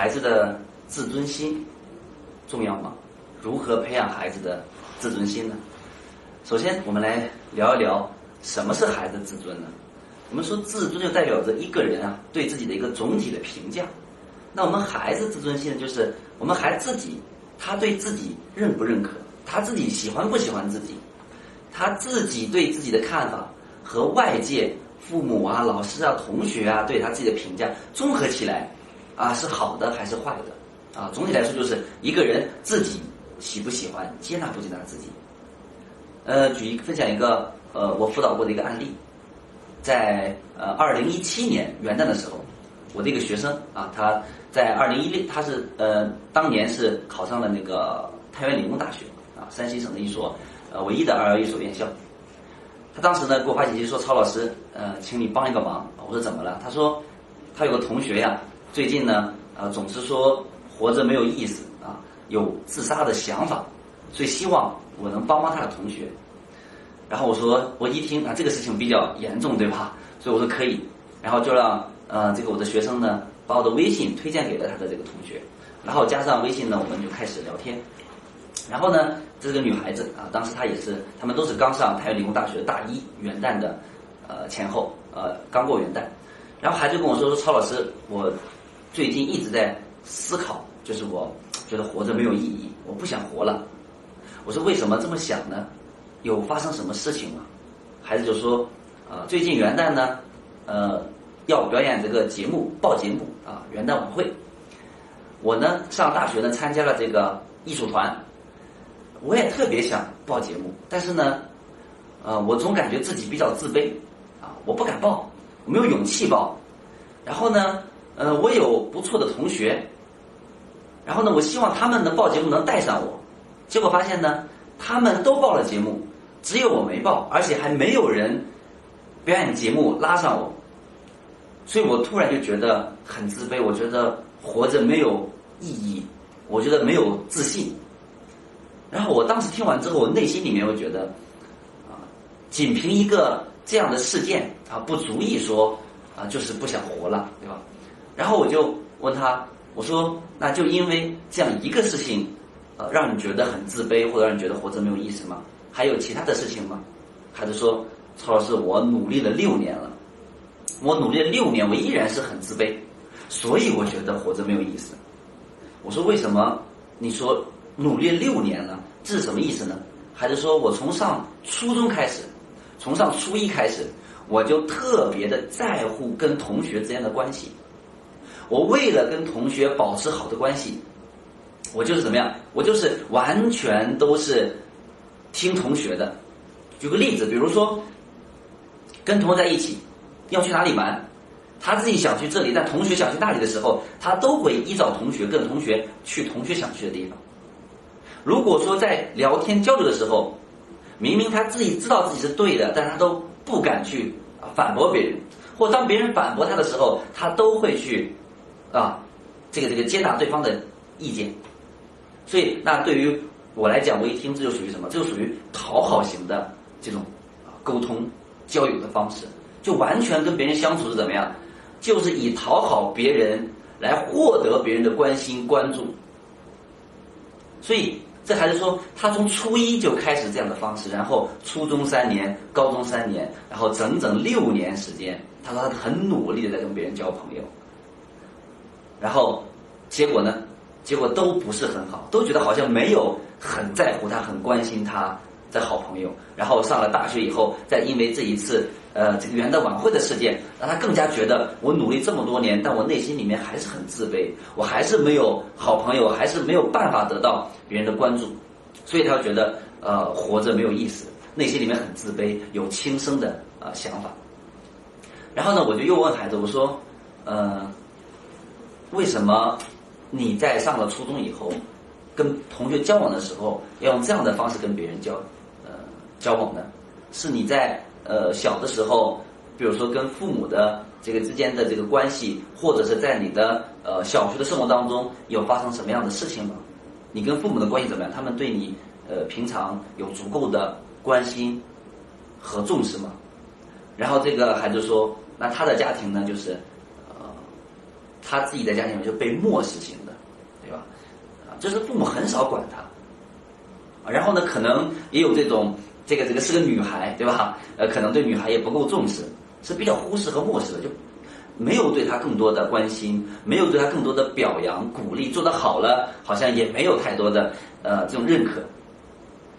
孩子的自尊心重要吗？如何培养孩子的自尊心呢？首先，我们来聊一聊什么是孩子自尊呢？我们说自尊就代表着一个人啊对自己的一个总体的评价。那我们孩子自尊心呢，就是我们孩子自己他对自己认不认可，他自己喜欢不喜欢自己，他自己对自己的看法和外界父母啊、老师啊、同学啊对他自己的评价综合起来啊是好的还是坏的啊？总体来说就是一个人自己喜不喜欢、接纳不接纳自己。呃，举一分享一个呃我辅导过的一个案例。在呃二零一七年元旦的时候，我的一个学生啊，他在二零一六，他是呃当年是考上了那个太原理工大学啊，山西省的一所呃唯一的二幺一所院校。他当时呢给我发信息说：“曹老师，呃，请你帮一个忙。”我说：“怎么了？”他说：“他有个同学呀，最近呢呃总是说活着没有意思啊，有自杀的想法，所以希望我能帮帮他的同学。”然后我说，我一听啊，这个事情比较严重，对吧？所以我说可以，然后就让呃这个我的学生呢，把我的微信推荐给了他的这个同学，然后加上微信呢，我们就开始聊天。然后呢，这是个女孩子啊，当时她也是，他们都是刚上太原理工大学大一元旦的呃前后呃刚过元旦，然后孩子跟我说说超老师，我最近一直在思考，就是我觉得活着没有意义，我不想活了。我说为什么这么想呢？有发生什么事情吗？孩子就说，啊，最近元旦呢，呃，要表演这个节目，报节目啊，元旦晚会。我呢，上大学呢，参加了这个艺术团，我也特别想报节目，但是呢，呃，我总感觉自己比较自卑，啊，我不敢报，我没有勇气报。然后呢，呃，我有不错的同学，然后呢，我希望他们能报节目能带上我，结果发现呢，他们都报了节目。只有我没报，而且还没有人表演节目拉上我，所以我突然就觉得很自卑。我觉得活着没有意义，我觉得没有自信。然后我当时听完之后，我内心里面我觉得，啊，仅凭一个这样的事件啊，不足以说啊，就是不想活了，对吧？然后我就问他，我说，那就因为这样一个事情，呃，让你觉得很自卑，或者让你觉得活着没有意思吗？还有其他的事情吗？孩子说：“曹老师，我努力了六年了，我努力了六年，我依然是很自卑，所以我觉得活着没有意思。”我说：“为什么？你说努力六年了，这是什么意思呢？”孩子说：“我从上初中开始，从上初一开始，我就特别的在乎跟同学之间的关系。我为了跟同学保持好的关系，我就是怎么样？我就是完全都是。”听同学的，举个例子，比如说，跟同学在一起，要去哪里玩，他自己想去这里，但同学想去那里的时候，他都会依照同学跟同学去同学想去的地方。如果说在聊天交流的时候，明明他自己知道自己是对的，但他都不敢去反驳别人，或当别人反驳他的时候，他都会去啊，这个这个接纳对方的意见。所以，那对于。我来讲，我一听这就属于什么？这就属于讨好型的这种沟通交友的方式，就完全跟别人相处是怎么样？就是以讨好别人来获得别人的关心关注。所以这孩子说，他从初一就开始这样的方式，然后初中三年，高中三年，然后整整六年时间，他说他很努力的在跟别人交朋友，然后结果呢？结果都不是很好，都觉得好像没有很在乎他、很关心他的好朋友。然后上了大学以后，再因为这一次呃这个元旦晚会的事件，让他更加觉得我努力这么多年，但我内心里面还是很自卑，我还是没有好朋友，还是没有办法得到别人的关注，所以他觉得呃活着没有意思，内心里面很自卑，有轻生的呃想法。然后呢，我就又问孩子，我说呃为什么？你在上了初中以后，跟同学交往的时候，要用这样的方式跟别人交，呃，交往呢？是你在呃小的时候，比如说跟父母的这个之间的这个关系，或者是在你的呃小学的生活当中有发生什么样的事情吗？你跟父母的关系怎么样？他们对你呃平常有足够的关心和重视吗？然后这个孩子说，那他的家庭呢，就是。他自己在家里面就被漠视型的，对吧？啊，就是父母很少管他，然后呢，可能也有这种这个这个是个女孩，对吧？呃，可能对女孩也不够重视，是比较忽视和漠视的，就没有对他更多的关心，没有对他更多的表扬鼓励，做得好了，好像也没有太多的呃这种认可。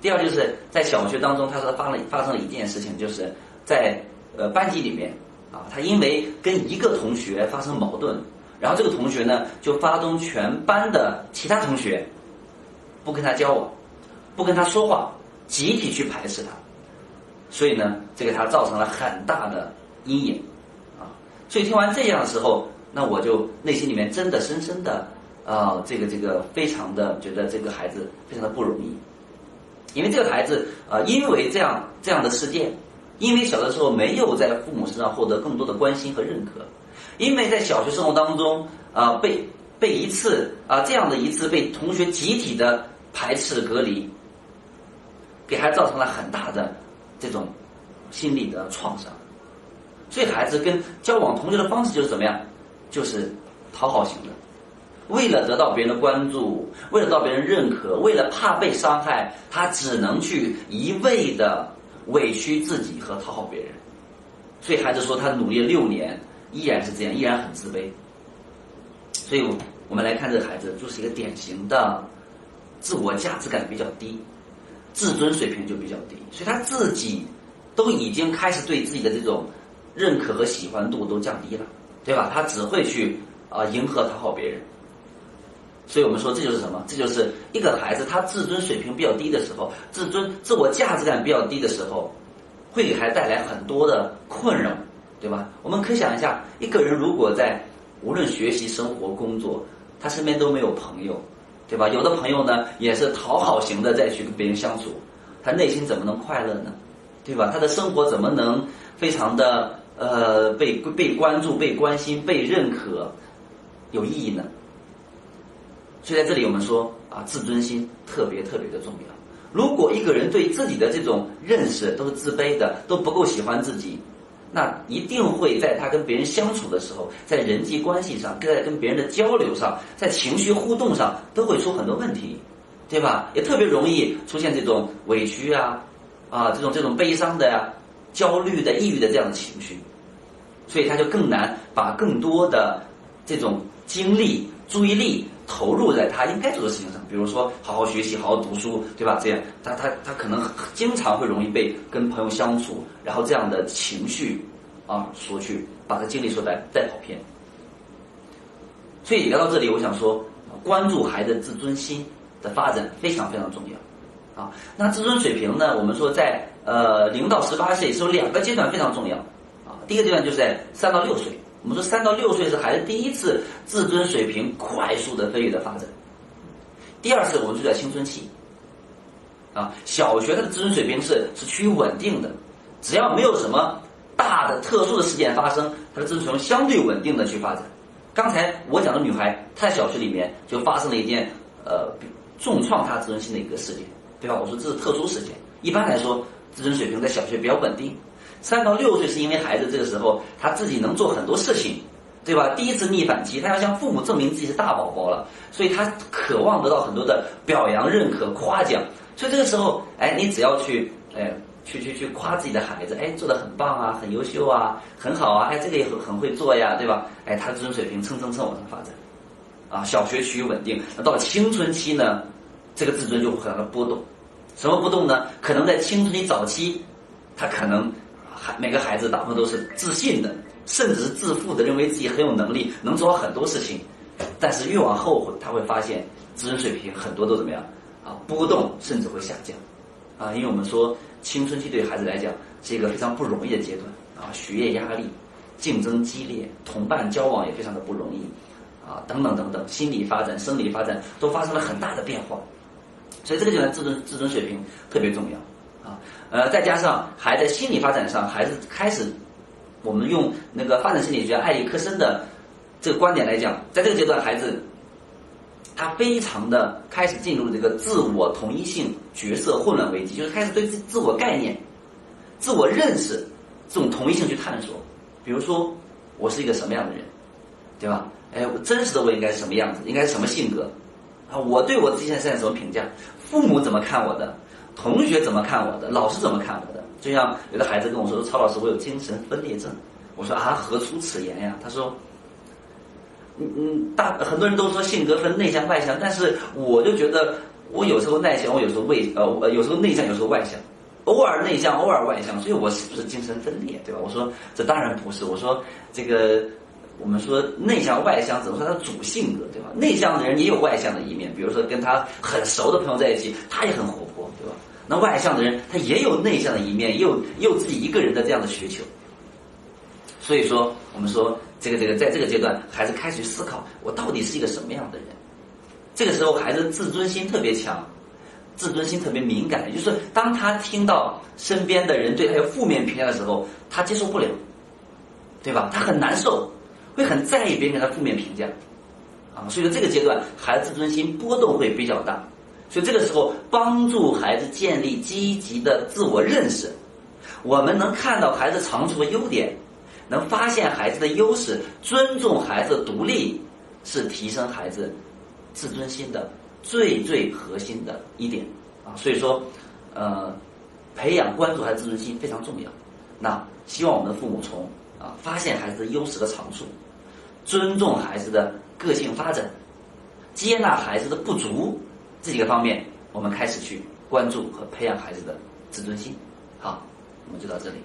第二就是在小学当中，他说发了发生了一件事情，就是在呃班级里面啊，他因为跟一个同学发生矛盾，然后这个同学呢就发动全班的其他同学不跟他交往，不跟他说话，集体去排斥他，所以呢，这给他造成了很大的阴影啊。所以听完这样的时候，那我就内心里面真的深深的啊，这个这个非常的觉得这个孩子非常的不容易。因为这个孩子啊，因为这样这样的事件，因为小的时候没有在父母身上获得更多的关心和认可，因为在小学生活当中啊，被被一次啊这样的一次被同学集体的排斥隔离，给孩子造成了很大的这种心理的创伤，所以孩子跟交往同学的方式就是怎么样，就是讨好型的。为了得到别人的关注，为了得到别人认可，为了怕被伤害，他只能去一味的委屈自己和讨好别人。所以孩子说他努力了六年，依然是这样，依然很自卑。所以我们来看这个孩子，就是一个典型的自我价值感比较低，自尊水平就比较低。所以他自己都已经开始对自己的这种认可和喜欢度都降低了，对吧？他只会去啊迎合讨好别人。所以我们说，这就是什么？这就是一个孩子他自尊水平比较低的时候，自尊、自我价值感比较低的时候，会给孩子带来很多的困扰，对吧？我们可以想一下，一个人如果在无论学习、生活、工作，他身边都没有朋友，对吧？有的朋友呢，也是讨好型的再去跟别人相处，他内心怎么能快乐呢？对吧？他的生活怎么能非常的呃被被关注、被关心、被认可，有意义呢？所以在这里，我们说啊，自尊心特别特别的重要。如果一个人对自己的这种认识都是自卑的，都不够喜欢自己，那一定会在他跟别人相处的时候，在人际关系上，在跟别人的交流上，在情绪互动上，都会出很多问题，对吧？也特别容易出现这种委屈啊，啊，这种这种悲伤的呀、焦虑的、抑郁的这样的情绪，所以他就更难把更多的这种精力、注意力。投入在他应该做的事情上，比如说好好学习、好好读书，对吧？这样，他他他可能经常会容易被跟朋友相处，然后这样的情绪啊，所去把他精力所带带跑偏。所以聊到这里，我想说，关注孩子自尊心的发展非常非常重要啊。那自尊水平呢？我们说在呃零到十八岁是有两个阶段非常重要啊。第一个阶段就是在三到六岁。我们说三到六岁是孩子第一次自尊水平快速的飞跃的发展，第二次我们就在青春期，啊，小学他的自尊水平是是趋于稳定的，只要没有什么大的特殊的事件发生，他的自尊水平相对稳定的去发展。刚才我讲的女孩，她在小学里面就发生了一件呃重创她自尊心的一个事件，对吧？我说这是特殊事件，一般来说自尊水平在小学比较稳定。三到六岁是因为孩子这个时候他自己能做很多事情，对吧？第一次逆反期，他要向父母证明自己是大宝宝了，所以他渴望得到很多的表扬、认可、夸奖。所以这个时候，哎，你只要去，哎，去去去夸自己的孩子，哎，做的很棒啊，很优秀啊，很好啊，哎，这个也很很会做呀，对吧？哎，他的自尊水平蹭蹭蹭往上发展，啊，小学趋于稳定，那到了青春期呢，这个自尊就会很波动。什么波动呢？可能在青春期早期，他可能。每个孩子大部分都是自信的，甚至是自负的，认为自己很有能力，能做好很多事情。但是越往后，他会发现自尊水平很多都怎么样啊？波动甚至会下降啊！因为我们说青春期对孩子来讲是一个非常不容易的阶段啊，学业压力、竞争激烈，同伴交往也非常的不容易啊，等等等等，心理发展、生理发展都发生了很大的变化，所以这个阶段自尊自尊水平特别重要。啊，呃，再加上孩子心理发展上，孩子开始，我们用那个发展心理学艾利克森的这个观点来讲，在这个阶段，孩子他非常的开始进入这个自我同一性角色混乱危机，就是开始对自自我概念、自我认识这种同一性去探索。比如说，我是一个什么样的人，对吧？哎，真实的我应该是什么样子？应该是什么性格？啊，我对我自己现在什么评价？父母怎么看我的？同学怎么看我的？老师怎么看我的？就像有的孩子跟我说：“说曹老师，我有精神分裂症。”我说：“啊，何出此言呀？”他说：“嗯嗯，大很多人都说性格分内向外向，但是我就觉得我有时候内向，我有时候外呃，有时候内向，有时候外向，偶尔内向，偶尔外向，所以我是不是精神分裂？对吧？”我说：“这当然不是。”我说：“这个。”我们说内向外向，怎么说他主性格，对吧？内向的人也有外向的一面，比如说跟他很熟的朋友在一起，他也很活泼，对吧？那外向的人他也有内向的一面，也有也有自己一个人的这样的需求。所以说，我们说这个这个，在这个阶段，孩子开始思考，我到底是一个什么样的人？这个时候，孩子自尊心特别强，自尊心特别敏感，就是当他听到身边的人对他有负面评价的时候，他接受不了，对吧？他很难受。会很在意别人给他负面评价，啊，所以说这个阶段孩子自尊心波动会比较大，所以这个时候帮助孩子建立积极的自我认识，我们能看到孩子长处和优点，能发现孩子的优势，尊重孩子独立，是提升孩子自尊心的最最核心的一点。啊，所以说，呃，培养关注孩子自尊心非常重要，那希望我们的父母从啊发现孩子的优势和长处。尊重孩子的个性发展，接纳孩子的不足，这几个方面，我们开始去关注和培养孩子的自尊心。好，我们就到这里。